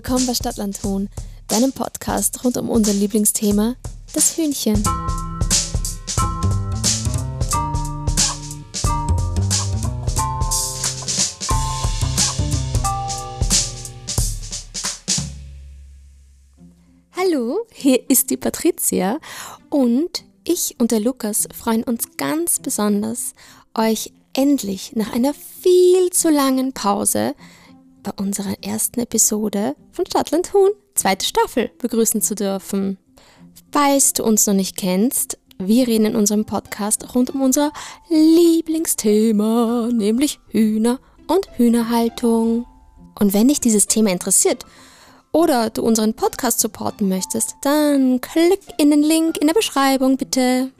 Willkommen bei Stadtland Ton, deinem Podcast rund um unser Lieblingsthema, das Hühnchen. Hallo, hier ist die Patricia und ich und der Lukas freuen uns ganz besonders, euch endlich nach einer viel zu langen Pause bei unserer ersten Episode von Stadtland Huhn, zweite Staffel, begrüßen zu dürfen. Falls du uns noch nicht kennst, wir reden in unserem Podcast rund um unser Lieblingsthema, nämlich Hühner und Hühnerhaltung. Und wenn dich dieses Thema interessiert oder du unseren Podcast supporten möchtest, dann klick in den Link in der Beschreibung bitte.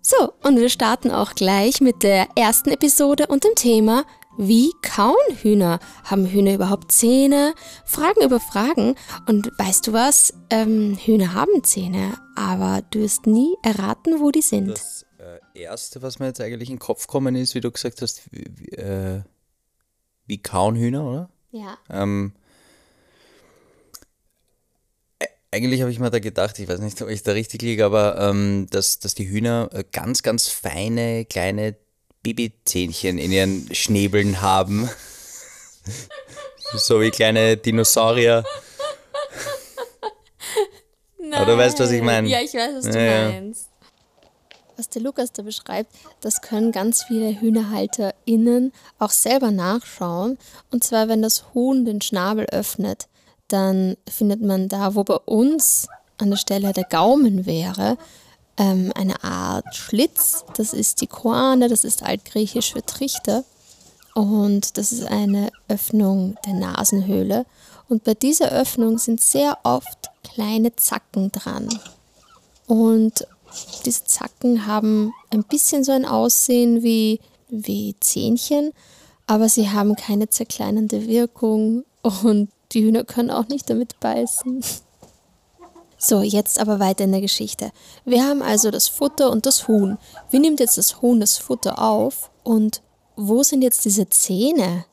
So, und wir starten auch gleich mit der ersten Episode und dem Thema wie kauen Hühner? Haben Hühner überhaupt Zähne? Fragen über Fragen. Und weißt du was? Ähm, Hühner haben Zähne, aber du wirst nie erraten, wo die sind. Das äh, Erste, was mir jetzt eigentlich in den Kopf kommen ist, wie du gesagt hast, wie, wie, äh, wie kauen Hühner, oder? Ja. Ähm, äh, eigentlich habe ich mir da gedacht, ich weiß nicht, ob ich da richtig liege, aber ähm, dass, dass die Hühner äh, ganz, ganz feine, kleine Babyzähnchen in ihren Schnäbeln haben. so wie kleine Dinosaurier. Nein. Oder weißt du, was ich meine? Ja, ich weiß, was du Ja, ja. meinst. Was der Lukas da beschreibt, das können ganz viele HühnerhalterInnen auch selber nachschauen. Und zwar, wenn das Huhn den Schnabel öffnet, dann findet man da, wo bei uns an der Stelle der Gaumen wäre, ähm, eine Art Schlitz. Das ist die Koane, das ist altgriechisch für Trichter. Und das ist eine Öffnung der Nasenhöhle. Und bei dieser Öffnung sind sehr oft kleine Zacken dran. Und diese Zacken haben ein bisschen so ein Aussehen wie, wie Zähnchen, aber sie haben keine zerkleinernde Wirkung und die Hühner können auch nicht damit beißen. So, jetzt aber weiter in der Geschichte. Wir haben also das Futter und das Huhn. Wie nimmt jetzt das Huhn das Futter auf und wo sind jetzt diese Zähne?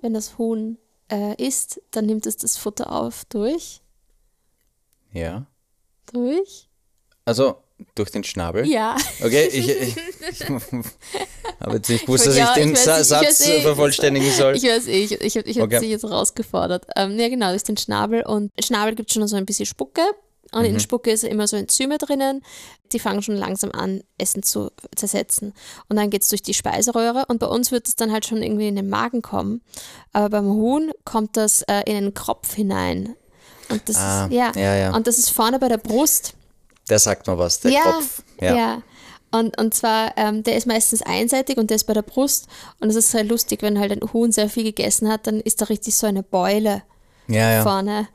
Wenn das Huhn äh, isst, dann nimmt es das Futter auf durch. Ja. Durch? Also durch den Schnabel. Ja. Okay, ich, ich, ich habe jetzt nicht gewusst, dass Ja, ich den ich weiß- Sa ich Satz eh, vervollständigen soll. Ich weiß eh, ich, ich, ich habe Okay. sie jetzt rausgefordert. Ähm, ja, genau, ist den Schnabel. Und Schnabel gibt schon so ein bisschen Spucke. Und Mhm. in Spucke ist immer so Enzyme drinnen. Die fangen schon langsam an, Essen zu zersetzen. Und dann geht es durch die Speiseröhre. Und bei uns wird es dann halt schon irgendwie in den Magen kommen. Aber beim Huhn kommt das äh, in den Kopf hinein. Und das Ah, ist, ja. ja, ja. Und das ist vorne bei der Brust. Der sagt mal was, der ja, Kopf. Ja. Ja. Und, und zwar, ähm, der ist meistens einseitig und der ist bei der Brust. Und es ist sehr lustig, wenn halt ein Huhn sehr viel gegessen hat, dann ist da richtig so eine Beule ja. vorne.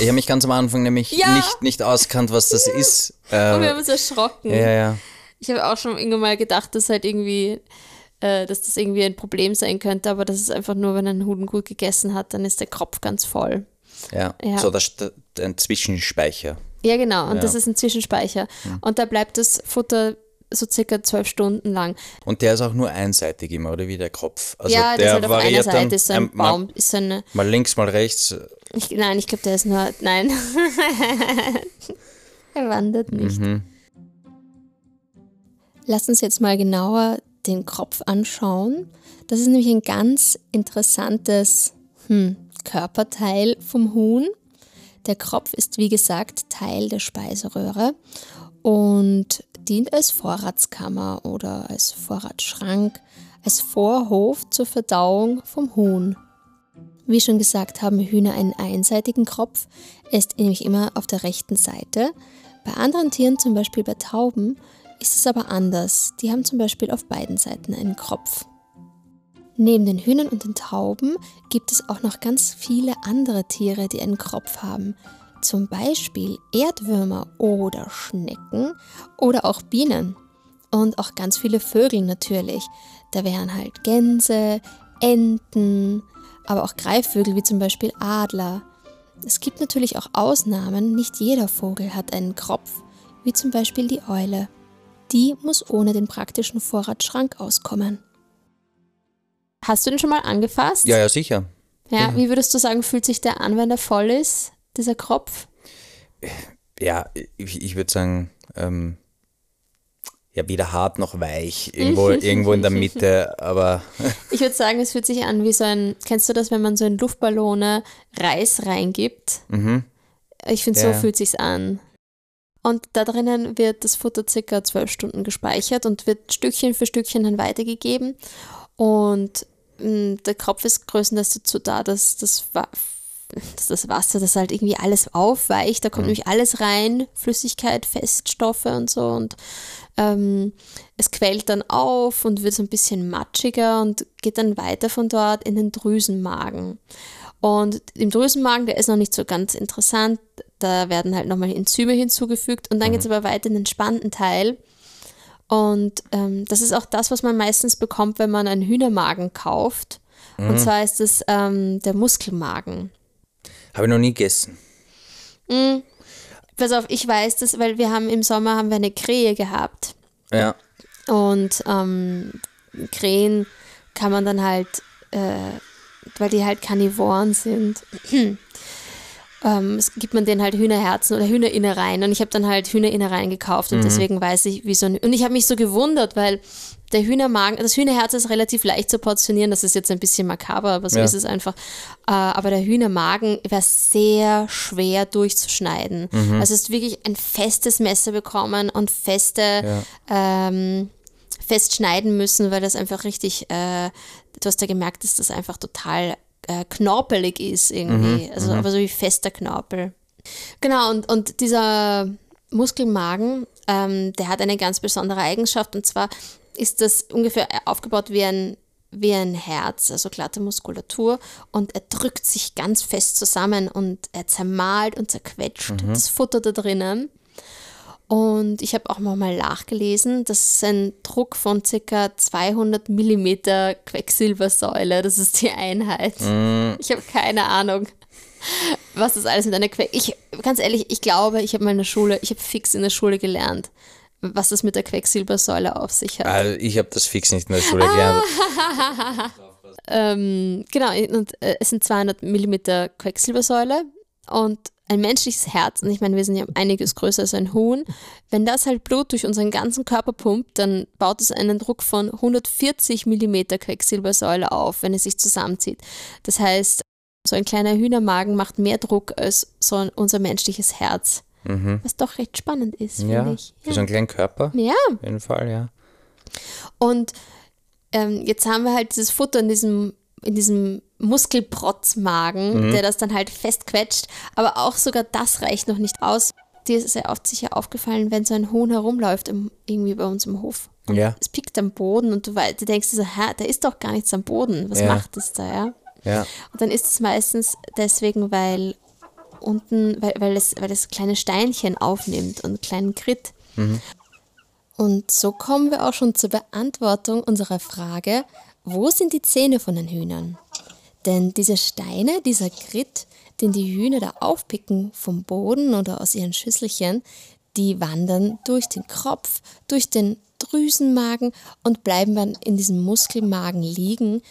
Ich habe mich ganz am Anfang nämlich Ja. nicht, nicht auskannt, was das ist. Und wir Äh, haben uns erschrocken. ja, ja. Ich habe auch schon irgendwann mal gedacht, dass halt irgendwie, äh, dass das irgendwie ein Problem sein könnte, aber das ist einfach nur, wenn ein Huhn gut gegessen hat, dann ist der Kopf ganz voll. ja. Ja. So, das ein Zwischenspeicher. Ja, genau. Und Ja. das ist ein Zwischenspeicher. Und da bleibt das Futter so circa zwölf Stunden lang. Und der ist auch nur einseitig immer, oder wie der Kopf? Also ja, der ist halt auf einer Seite ist so ein ähm, mal, Baum, ist so eine, mal links, mal rechts. Ich, nein, ich glaube, der ist nur. Nein. er wandert nicht. Lass uns jetzt mal genauer den Kopf anschauen. Das ist nämlich ein ganz interessantes hm, Körperteil vom Huhn. Der Kopf ist, wie gesagt, Teil der Speiseröhre und dient als Vorratskammer oder als Vorratsschrank, als Vorhof zur Verdauung vom Huhn. Wie schon gesagt, haben Hühner einen einseitigen Kopf. Er ist nämlich immer auf der rechten Seite. Bei anderen Tieren, zum Beispiel bei Tauben, ist es aber anders. Die haben zum Beispiel auf beiden Seiten einen Kopf. Neben den Hühnern und den Tauben gibt es auch noch ganz viele andere Tiere, die einen Kopf haben. Zum Beispiel Erdwürmer oder Schnecken oder auch Bienen. Und auch ganz viele Vögel natürlich. Da wären halt Gänse, Enten, aber auch Greifvögel wie zum Beispiel Adler. Es gibt natürlich auch Ausnahmen, nicht jeder Vogel hat einen Kropf, wie zum Beispiel die Eule. Die muss ohne den praktischen Vorratsschrank auskommen. Hast du den schon mal angefasst? Ja, ja, sicher. Ja, wie würdest du sagen, fühlt sich der an, wenn er voll ist, dieser Kropf? Ja, ich, ich würde sagen, ähm, ja, weder hart noch weich, irgendwo, irgendwo in der Mitte, aber. ich würde sagen, es fühlt sich an wie so ein, kennst du das, wenn man so in Luftballone Reis reingibt? Mhm. Ich finde, Ja. so fühlt sich's an. Und da drinnen wird das Futter circa zwölf Stunden gespeichert und wird Stückchen für Stückchen dann weitergegeben. Und mh, der Kopf ist größtenteils dazu da, dass das, dass das Wasser, das halt irgendwie alles aufweicht. Da kommt nämlich alles rein, Flüssigkeit, Feststoffe und so. Und ähm, es quält dann auf und wird so ein bisschen matschiger und geht dann weiter von dort in den Drüsenmagen. Und im Drüsenmagen, der ist noch nicht so ganz interessant. Da werden halt nochmal Enzyme hinzugefügt und dann geht es aber weiter in den spannenden Teil. Und ähm, das ist auch das, was man meistens bekommt, wenn man einen Hühnermagen kauft. Und zwar ist es ähm, der Muskelmagen. Habe ich noch nie gegessen. Pass auf, ich weiß das, weil wir haben im Sommer haben wir eine Krähe gehabt. Ja. Und ähm, Krähen kann man dann halt, äh, weil die halt Karnivoren sind, ähm, es gibt man denen halt Hühnerherzen oder Hühnerinnereien. Und ich habe dann halt Hühnerinnereien gekauft und deswegen weiß ich, wie so ein. Und ich habe mich so gewundert, weil der Hühnermagen, das Hühnerherz ist relativ leicht zu portionieren. Das ist jetzt ein bisschen makaber, aber so Ja. ist es einfach. Äh, aber der Hühnermagen wäre sehr schwer durchzuschneiden. Also es ist wirklich ein festes Messer bekommen und feste ähm, fest schneiden müssen, weil das einfach richtig, äh, du hast ja gemerkt, dass das einfach total äh, knorpelig ist irgendwie. also aber so wie fester Knorpel. Genau, und, und dieser Muskelmagen, ähm, der hat eine ganz besondere Eigenschaft und zwar ist das ungefähr aufgebaut wie ein, wie ein Herz, also glatte Muskulatur und er drückt sich ganz fest zusammen und er zermalt und zerquetscht das Futter da drinnen. Und ich habe auch mal nachgelesen, das ist ein Druck von ca. 200 Millimeter Quecksilbersäule. Das ist die Einheit. Ich habe keine Ahnung, was das alles mit einer Queck... Ich, ganz ehrlich, ich glaube, ich habe mal in der Schule, ich habe fix in der Schule gelernt, was das mit der Quecksilbersäule auf sich hat. Also ich habe das fix nicht in der Schule gelernt. Ähm, genau, und äh, es sind 200 Millimeter Quecksilbersäule und ein menschliches Herz, und ich meine, wir sind ja einiges größer als ein Huhn, wenn das halt Blut durch unseren ganzen Körper pumpt, dann baut es einen Druck von 140 Millimeter Quecksilbersäule auf, wenn es sich zusammenzieht. Das heißt, so ein kleiner Hühnermagen macht mehr Druck als so unser menschliches Herz. Was doch recht spannend ist, finde Ja, ich. für so einen kleinen Körper. Ja, Auf jeden Fall, ja. und ähm, jetzt haben wir halt dieses Futter in diesem, in diesem Muskelprotzmagen, der das dann halt festquetscht. Aber auch sogar das reicht noch nicht aus. Dir ist sehr oft sicher aufgefallen, wenn so ein Huhn herumläuft im, irgendwie bei uns im Hof. Ja. Es pickt am Boden und du, du denkst so, hä, da ist doch gar nichts am Boden. Was Ja. macht das da, ja? Ja. Und dann ist es meistens deswegen, weil unten, weil, weil, es, weil es kleine Steinchen aufnimmt und einen kleinen Grit. Und so kommen wir auch schon zur Beantwortung unserer Frage, wo sind die Zähne von den Hühnern? Denn diese Steine, dieser Grit, den die Hühner da aufpicken vom Boden oder aus ihren Schüsselchen, die wandern durch den Kropf, durch den Drüsenmagen und bleiben dann in diesem Muskelmagen liegen.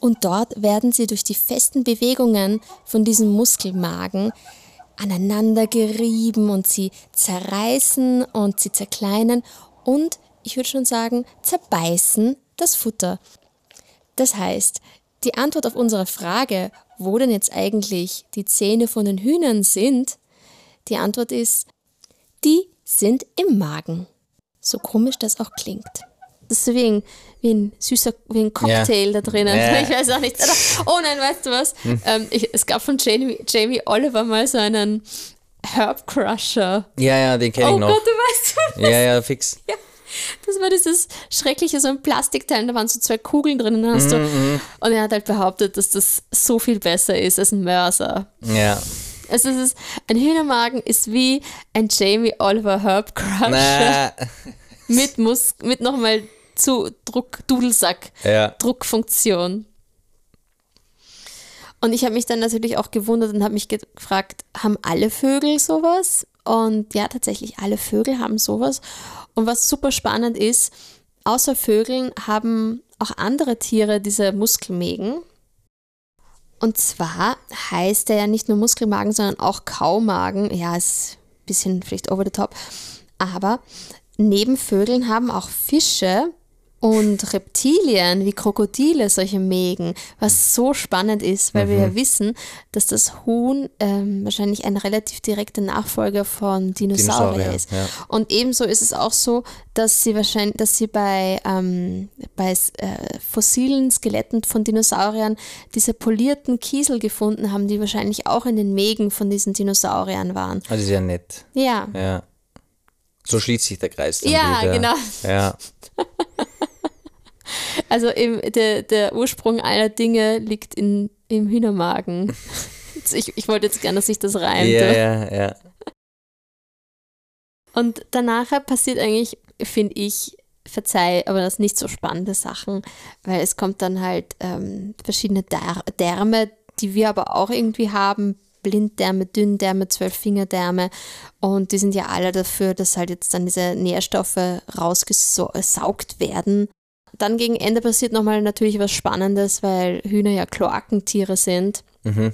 Und dort werden sie durch die festen Bewegungen von diesem Muskelmagen aneinander gerieben und sie zerreißen und sie zerkleinern und ich würde schon sagen, zerbeißen das Futter. Das heißt, die Antwort auf unsere Frage, wo denn jetzt eigentlich die Zähne von den Hühnern sind, die Antwort ist, die sind im Magen. So komisch das auch klingt. Das ist so wie ein, wie ein süßer, wie ein Cocktail da drinnen. Ja. Hm. Ich weiß auch nicht. Oh nein, weißt du was? Ähm, ich, es gab von Jamie, Jamie Oliver mal so einen Herb Crusher. Ja, ja, den kenne ich Oh noch. Gott, du weißt was? Ja, ja, fix. Ja. Das war dieses schreckliche, so ein Plastikteil, da waren so zwei Kugeln drin und, hast Mhm, du, und er hat halt behauptet, dass das so viel besser ist als ein Mörser. Ja. Also es ist, ein Hühnermagen ist wie ein Jamie Oliver Herb Crusher Na, mit, Mus mit nochmal zu Druck, Dudelsack, ja. Druckfunktion. Und ich habe mich dann natürlich auch gewundert und habe mich gefragt, haben alle Vögel sowas? Und ja, tatsächlich, alle Vögel haben sowas. Und was super spannend ist, außer Vögeln haben auch andere Tiere diese Muskelmägen. Und zwar heißt er ja nicht nur Muskelmagen, sondern auch Kaumagen. Ja, ist ein bisschen vielleicht over the top. Aber neben Vögeln haben auch Fische und Reptilien wie Krokodile solche Mägen, was so spannend ist, weil mhm. wir ja wissen, dass das Huhn ähm, wahrscheinlich ein relativ direkter Nachfolger von Dinosaurier, Dinosaurier ist. Ja. Und ebenso ist es auch so, dass sie wahrscheinlich, dass sie bei, ähm, bei äh, fossilen Skeletten von Dinosauriern diese polierten Kiesel gefunden haben, die wahrscheinlich auch in den Mägen von diesen Dinosauriern waren. Also sehr nett. Ja. Ja. So schließt sich der Kreis. Dann ja, wieder. genau. Ja. Also im, der, der Ursprung aller Dinge liegt in, im Hühnermagen. Ich, ich wollte jetzt gerne, dass sich das reimt. Ja, ja, ja. Und danach passiert eigentlich, finde ich, verzeih, aber das nicht so spannende Sachen, weil es kommt dann halt ähm, verschiedene Därme, die wir aber auch irgendwie haben, Blinddärme, Dünndärme, Zwölffingerdärme und die sind ja alle dafür, dass halt jetzt dann diese Nährstoffe rausgesaugt werden dann gegen Ende passiert nochmal natürlich was Spannendes, weil Hühner ja Kloakentiere sind. Mhm.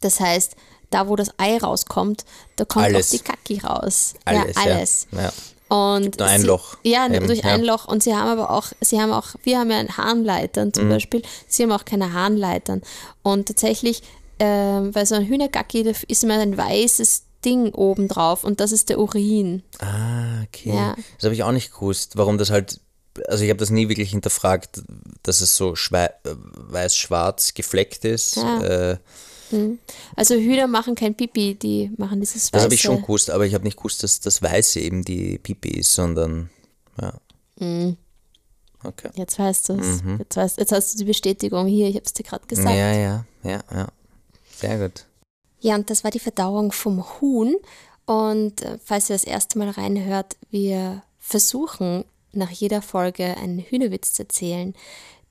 Das heißt, da wo das Ei rauskommt, da kommt alles. auch die Kacki raus. Alles. Ja, alles. Ja. Ja. Und nur ein sie, Loch. Ja, Eben, durch ja. ein Loch. Und sie haben aber auch, sie haben auch, wir haben ja Harnleitern zum Mhm. Beispiel, sie haben auch keine Harnleitern. Und tatsächlich, ähm, bei so einem Hühnergacki, da ist immer ein weißes Ding oben drauf und das ist der Urin. Ah, okay. Ja. Das habe ich auch nicht gewusst, warum das halt, also ich habe das nie wirklich hinterfragt, dass es so weiß-schwarz gefleckt ist. Ja. Äh, Also Hühner machen kein Pipi, die machen dieses weiße. das habe ich schon gewusst, aber ich habe nicht gewusst, dass das Weiße eben die Pipi ist, sondern, ja. Mhm. Okay. Jetzt weißt du es. Mhm. Jetzt, weißt, jetzt hast du die Bestätigung hier, ich habe es dir gerade gesagt. Ja, ja, ja, ja. Sehr gut. Ja, und das war die Verdauung vom Huhn. Und äh, falls ihr das erste Mal reinhört, wir versuchen nach jeder Folge einen Hühnerwitz zu erzählen,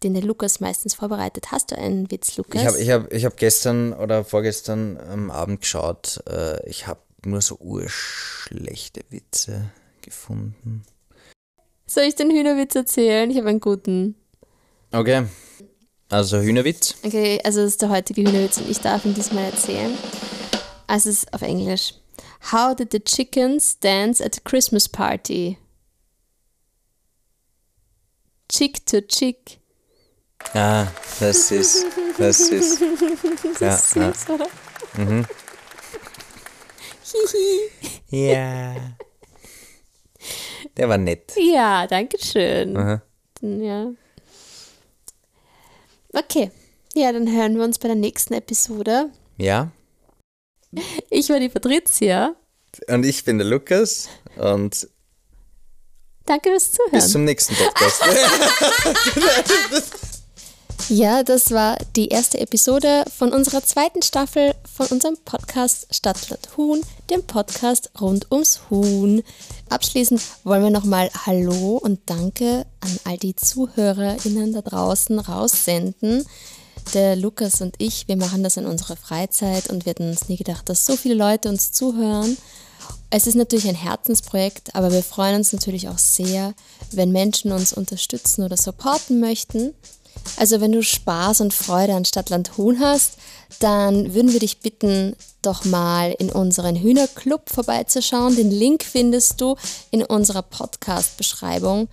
den der Lukas meistens vorbereitet. Hast du einen Witz, Lukas? Ich habe ich hab, ich hab gestern oder vorgestern am Abend geschaut, äh, ich habe nur so urschlechte Witze gefunden. Soll ich den Hühnerwitz erzählen? Ich habe einen guten. Okay. Also Hühnerwitz. Okay, also das ist der heutige Hühnerwitz und ich darf ihn diesmal erzählen. Also es ist auf Englisch. How did the chickens dance at a Christmas party? Chick to chick. Ah, das ist, das ist. Das Ja, ist ja. süß, oder? Mhm. Hihi. Ja. Der war nett. Ja, danke schön. Aha. Ja. Okay. Ja, dann hören wir uns bei der nächsten Episode. Ja. Ich war die Patricia. Und ich bin der Lukas und Danke fürs Zuhören. bis zum nächsten Podcast. Ja, das war die erste Episode von unserer zweiten Staffel von unserem Podcast Stadtland Huhn, dem Podcast rund ums Huhn. Abschließend wollen wir nochmal Hallo und Danke an all die ZuhörerInnen da draußen raussenden. Der Lukas und ich, wir machen das in unserer Freizeit und wir hätten uns nie gedacht, dass so viele Leute uns zuhören. Es ist natürlich ein Herzensprojekt, aber wir freuen uns natürlich auch sehr, wenn Menschen uns unterstützen oder supporten möchten. Also wenn du Spaß und Freude an Stadtland Huhn hast, dann würden wir dich bitten, doch mal in unseren Hühnerclub vorbeizuschauen. Den Link findest du in unserer Podcast-Beschreibung.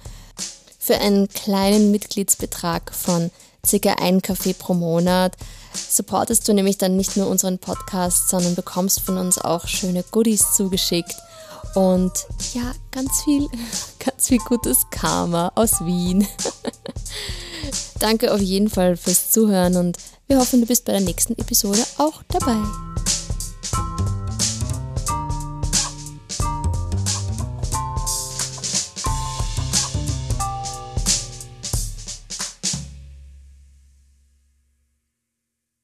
Für einen kleinen Mitgliedsbetrag von ca. 1 Kaffee pro Monat supportest du nämlich dann nicht nur unseren Podcast, sondern bekommst von uns auch schöne Goodies zugeschickt. Und ja, ganz viel, ganz viel gutes Karma aus Wien. Danke auf jeden Fall fürs Zuhören und wir hoffen, du bist bei der nächsten Episode auch dabei.